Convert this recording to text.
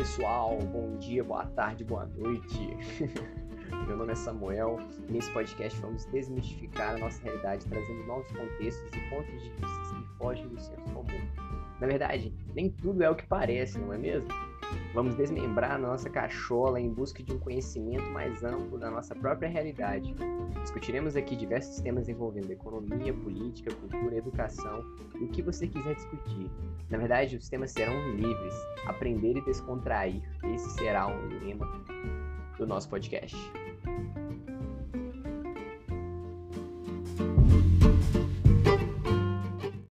pessoal, bom dia, boa tarde, boa noite. Meu nome é Samuel e nesse podcast vamos desmistificar a nossa realidade trazendo novos contextos e pontos de vista que fogem do senso comum. Na verdade, nem tudo é o que parece, não é mesmo? Vamos desmembrar a nossa cachola em busca de um conhecimento mais amplo da nossa própria realidade. Discutiremos aqui diversos temas envolvendo economia, política, cultura, educação e o que você quiser discutir. Na verdade, os temas serão livres. Aprender e descontrair. Esse será um lema do nosso podcast.